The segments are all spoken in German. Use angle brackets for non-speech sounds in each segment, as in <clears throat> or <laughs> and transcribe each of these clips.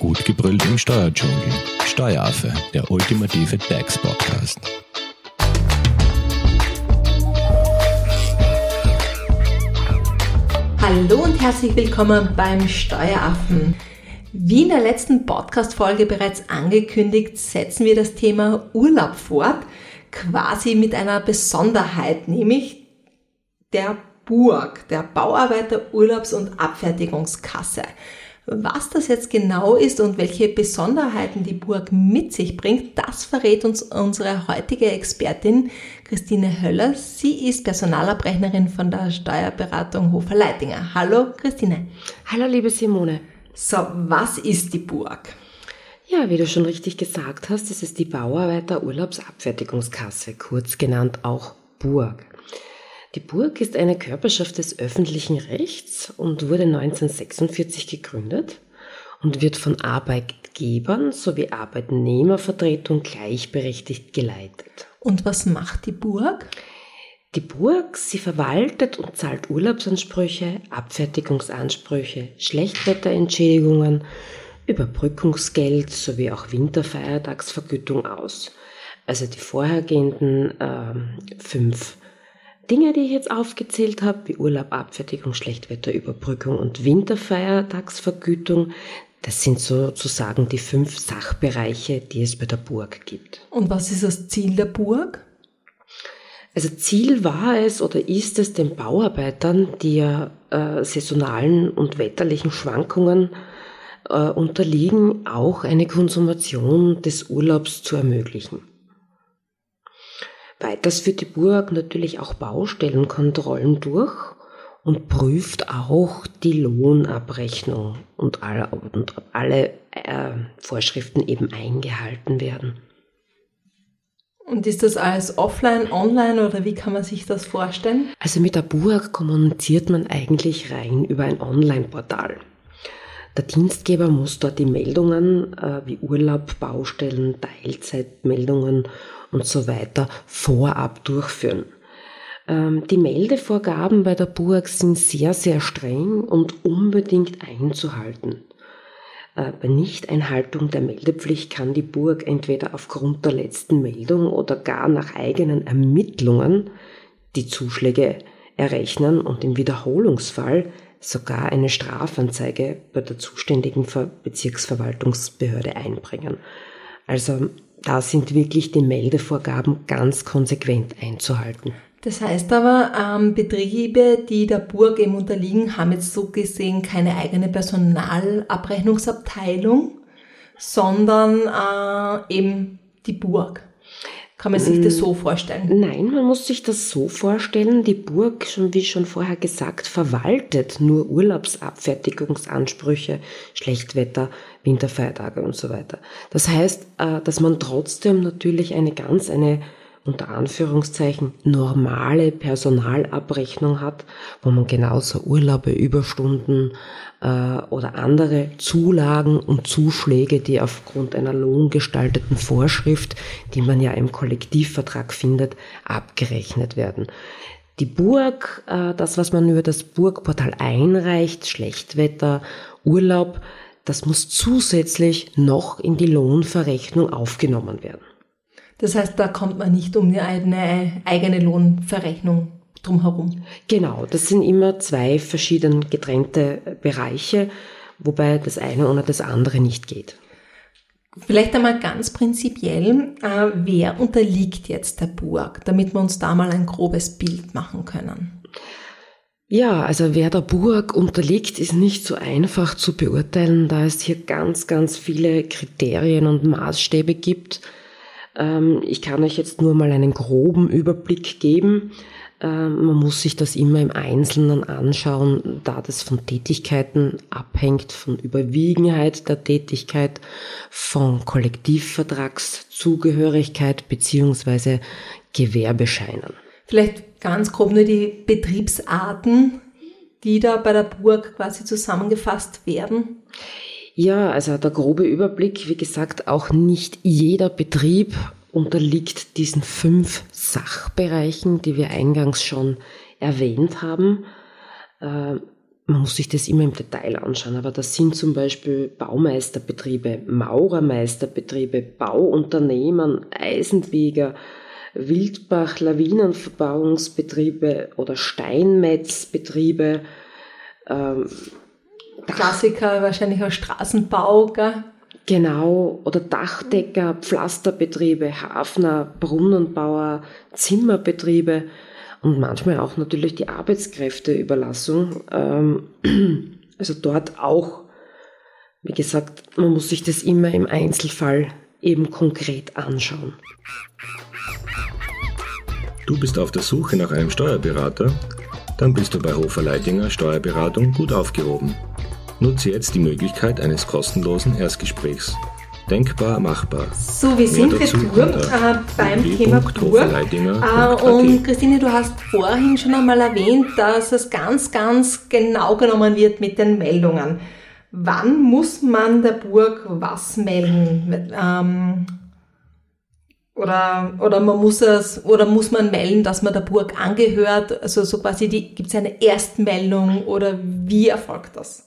Gut gebrüllt im Steuerdschungel. Steueraffe, der ultimative DAX-Podcast. Hallo und herzlich willkommen beim Steueraffen. Wie in der letzten Podcast-Folge bereits angekündigt, setzen wir das Thema Urlaub fort, quasi mit einer Besonderheit, nämlich der Burg, der Bauarbeiter Urlaubs- und Abfertigungskasse. Was das jetzt genau ist und welche Besonderheiten die Burg mit sich bringt, das verrät uns unsere heutige Expertin Christine Höller. Sie ist Personalabrechnerin von der Steuerberatung Hofer Leitinger. Hallo Christine. Hallo liebe Simone. So, was ist die Burg? Ja, wie du schon richtig gesagt hast, es ist die Bauarbeiter Urlaubsabfertigungskasse, kurz genannt auch Burg. Die Burg ist eine Körperschaft des öffentlichen Rechts und wurde 1946 gegründet und wird von Arbeitgebern sowie Arbeitnehmervertretung gleichberechtigt geleitet. Und was macht die Burg? Die Burg, sie verwaltet und zahlt Urlaubsansprüche, Abfertigungsansprüche, Schlechtwetterentschädigungen, Überbrückungsgeld sowie auch Winterfeiertagsvergütung aus. Also die vorhergehenden ähm, fünf Dinge, die ich jetzt aufgezählt habe, wie Urlaub, Abfertigung, Schlechtwetterüberbrückung und Winterfeiertagsvergütung, das sind sozusagen die fünf Sachbereiche, die es bei der Burg gibt. Und was ist das Ziel der Burg? Also Ziel war es oder ist es den Bauarbeitern, die ja äh, saisonalen und wetterlichen Schwankungen äh, unterliegen, auch eine Konsumation des Urlaubs zu ermöglichen. Weiters führt die Burg natürlich auch Baustellenkontrollen durch und prüft auch die Lohnabrechnung und alle, und alle äh, Vorschriften eben eingehalten werden. Und ist das alles offline, online oder wie kann man sich das vorstellen? Also mit der Burg kommuniziert man eigentlich rein über ein Online-Portal. Der Dienstgeber muss dort die Meldungen äh, wie Urlaub, Baustellen, Teilzeitmeldungen und so weiter vorab durchführen. Ähm, die Meldevorgaben bei der Burg sind sehr, sehr streng und unbedingt einzuhalten. Äh, bei Nichteinhaltung der Meldepflicht kann die Burg entweder aufgrund der letzten Meldung oder gar nach eigenen Ermittlungen die Zuschläge errechnen und im Wiederholungsfall sogar eine Strafanzeige bei der zuständigen Bezirksverwaltungsbehörde einbringen. Also da sind wirklich die Meldevorgaben ganz konsequent einzuhalten. Das heißt aber, ähm, Betriebe, die der Burg eben unterliegen, haben jetzt so gesehen keine eigene Personalabrechnungsabteilung, sondern äh, eben die Burg. Kann man sich das so vorstellen? Nein, man muss sich das so vorstellen. Die Burg, schon wie schon vorher gesagt, verwaltet nur Urlaubsabfertigungsansprüche, Schlechtwetter, Winterfeiertage und so weiter. Das heißt, äh, dass man trotzdem natürlich eine ganz, eine unter Anführungszeichen normale Personalabrechnung hat, wo man genauso Urlaube, Überstunden äh, oder andere Zulagen und Zuschläge, die aufgrund einer lohngestalteten Vorschrift, die man ja im Kollektivvertrag findet, abgerechnet werden. Die Burg, äh, das, was man über das Burgportal einreicht, Schlechtwetter, Urlaub, das muss zusätzlich noch in die Lohnverrechnung aufgenommen werden. Das heißt, da kommt man nicht um eine eigene Lohnverrechnung drumherum. Genau, das sind immer zwei verschieden getrennte Bereiche, wobei das eine ohne das andere nicht geht. Vielleicht einmal ganz prinzipiell, äh, wer unterliegt jetzt der Burg, damit wir uns da mal ein grobes Bild machen können? Ja, also wer der Burg unterliegt, ist nicht so einfach zu beurteilen, da es hier ganz, ganz viele Kriterien und Maßstäbe gibt. Ähm, ich kann euch jetzt nur mal einen groben Überblick geben. Ähm, man muss sich das immer im Einzelnen anschauen, da das von Tätigkeiten abhängt, von Überwiegenheit der Tätigkeit, von Kollektivvertragszugehörigkeit beziehungsweise Gewerbescheinen. Vielleicht ganz grob nur die Betriebsarten, die da bei der Burg quasi zusammengefasst werden. Ja, also der grobe Überblick, wie gesagt, auch nicht jeder Betrieb unterliegt diesen fünf Sachbereichen, die wir eingangs schon erwähnt haben. Äh, man muss sich das immer im Detail anschauen, aber das sind zum Beispiel Baumeisterbetriebe, Maurermeisterbetriebe, Bauunternehmen, Eisenweger, Wildbach, Lawinenverbauungsbetriebe oder Steinmetzbetriebe. Ähm, Klassiker wahrscheinlich auch Straßenbau, gell? Genau, oder Dachdecker, Pflasterbetriebe, Hafner, Brunnenbauer, Zimmerbetriebe und manchmal auch natürlich die Arbeitskräfteüberlassung. Ähm, <clears throat> also dort auch, wie gesagt, man muss sich das immer im Einzelfall eben konkret anschauen. Du bist auf der Suche nach einem Steuerberater? Dann bist du bei Hofer Leidinger Steuerberatung gut aufgehoben. Nutze jetzt die Möglichkeit eines kostenlosen Erstgesprächs. Denkbar machbar. So, wir sind retour äh, beim Thema Burg. Äh, und Christine, du hast vorhin schon einmal erwähnt, dass es ganz, ganz genau genommen wird mit den Meldungen. Wann muss man der Burg was melden? Ähm, oder, oder man muss es, oder muss man melden, dass man der Burg angehört? Also so quasi gibt es eine Erstmeldung oder wie erfolgt das?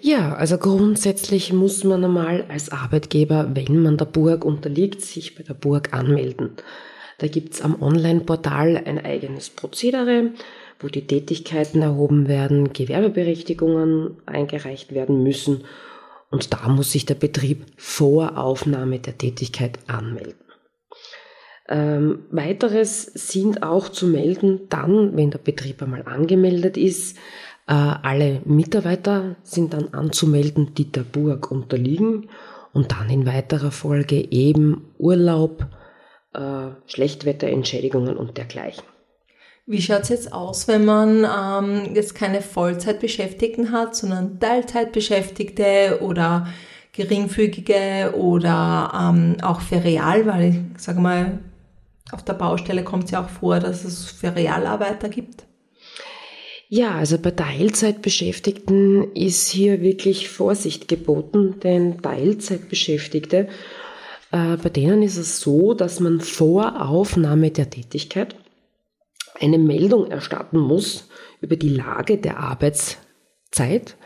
Ja, also grundsätzlich muss man einmal als Arbeitgeber, wenn man der Burg unterliegt, sich bei der Burg anmelden. Da gibt's am Online-Portal ein eigenes Prozedere, wo die Tätigkeiten erhoben werden, Gewerbeberechtigungen eingereicht werden müssen und da muss sich der Betrieb vor Aufnahme der Tätigkeit anmelden. Ähm, weiteres sind auch zu melden dann, wenn der Betrieb einmal angemeldet ist, äh, alle Mitarbeiter sind dann anzumelden, die der Burg unterliegen und dann in weiterer Folge eben Urlaub, äh, Schlechtwetterentschädigungen und dergleichen. Wie schaut es jetzt aus, wenn man ähm, jetzt keine Vollzeitbeschäftigten hat, sondern Teilzeitbeschäftigte oder geringfügige oder ähm, auch Ferial, weil ich sage mal, auf der Baustelle kommt es ja auch vor, dass es Ferialarbeiter gibt. Ja, also bei Teilzeitbeschäftigten ist hier wirklich Vorsicht geboten, denn Teilzeitbeschäftigte, äh, bei denen ist es so, dass man vor Aufnahme der Tätigkeit eine Meldung erstatten muss über die Lage der Arbeitszeit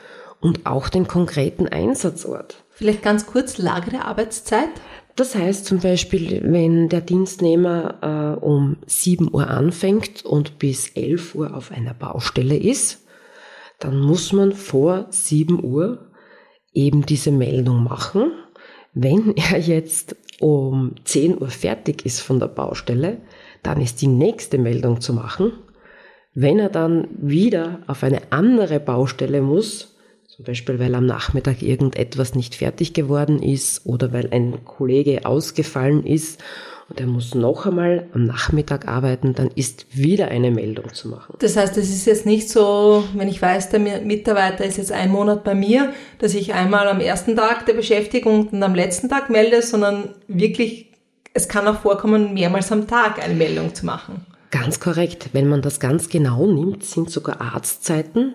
und auch den konkreten Einsatzort. Vielleicht ganz kurz Lage der Arbeitszeit? Das heißt zum Beispiel, wenn der Dienstnehmer äh, um 7 Uhr anfängt und bis 11 Uhr auf einer Baustelle ist, dann muss man vor 7 Uhr eben diese Meldung machen. Wenn <laughs> er jetzt um 10 Uhr fertig ist von der Baustelle, dann ist die nächste Meldung zu machen. Wenn er dann wieder auf eine andere Baustelle muss, zum Beispiel, weil am Nachmittag irgendetwas nicht fertig geworden ist oder weil ein Kollege ausgefallen ist und er muss noch einmal am Nachmittag arbeiten, dann ist wieder eine Meldung zu machen. Das heißt, es ist jetzt nicht so, wenn ich weiß, der Mitarbeiter ist jetzt ein Monat bei mir, dass ich einmal am ersten Tag der Beschäftigung und am letzten Tag melde, sondern wirklich, es kann auch vorkommen, mehrmals am Tag eine Meldung zu machen. Ganz korrekt. Wenn man das ganz genau nimmt, sind sogar Arztzeiten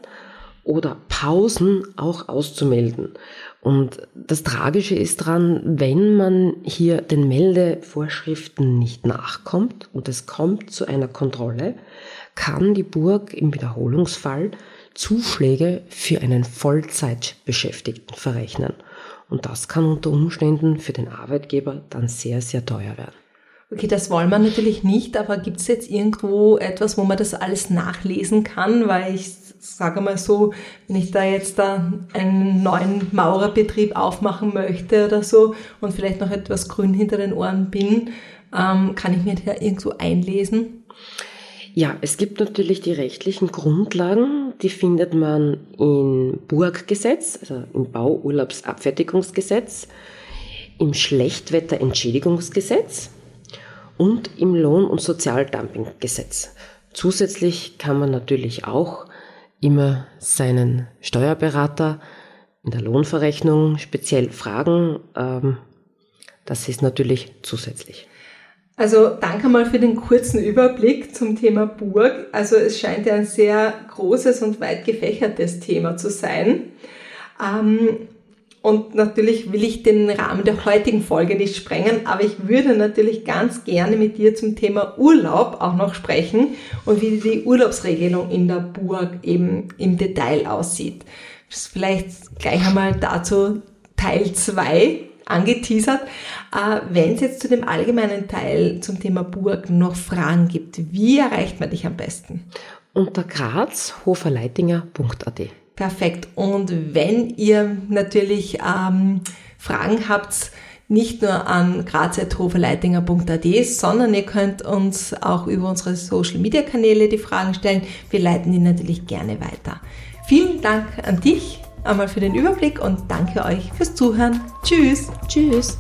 oder Pausen auch auszumelden. Und das Tragische ist dran, wenn man hier den Meldevorschriften nicht nachkommt und es kommt zu einer Kontrolle, kann die Burg im Wiederholungsfall Zuschläge für einen Vollzeitbeschäftigten verrechnen. Und das kann unter Umständen für den Arbeitgeber dann sehr, sehr teuer werden. Okay, das wollen wir natürlich nicht, aber gibt es jetzt irgendwo etwas, wo man das alles nachlesen kann? Weil ich sage mal so, wenn ich da jetzt da einen neuen Maurerbetrieb aufmachen möchte oder so und vielleicht noch etwas grün hinter den Ohren bin, ähm, kann ich mir da irgendwo einlesen? Ja, es gibt natürlich die rechtlichen Grundlagen, die findet man im Burggesetz, also im Bauurlaubsabfertigungsgesetz, im Schlechtwetterentschädigungsgesetz und im Lohn- und Sozialdumpinggesetz. Zusätzlich kann man natürlich auch immer seinen Steuerberater in der Lohnverrechnung speziell fragen. Ähm, das ist natürlich zusätzlich. Also danke mal für den kurzen Überblick zum Thema Burg. Also es scheint ja ein sehr großes und weit gefächertes Thema zu sein. Ähm, Und natürlich will ich den Rahmen der heutigen Folge nicht sprengen, aber ich würde natürlich ganz gerne mit dir zum Thema Urlaub auch noch sprechen und wie die Urlaubsregelung in der Burg eben im Detail aussieht. Vielleicht gleich einmal dazu Teil 2 angeteasert. Äh, Wenn es jetzt zu dem allgemeinen Teil zum Thema Burg noch Fragen gibt, wie erreicht man dich am besten? Unter grazhoferleitinger.at. Perfekt. Und wenn ihr natürlich ähm, Fragen habt, nicht nur an graz.hoferleitinger.at, sondern ihr könnt uns auch über unsere Social Media Kanäle die Fragen stellen. Wir leiten die natürlich gerne weiter. Vielen Dank an dich einmal für den Überblick und danke euch fürs Zuhören. Tschüss. Tschüss.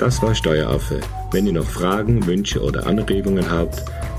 Das war Steueraffe. Wenn ihr noch Fragen, Wünsche oder Anregungen habt,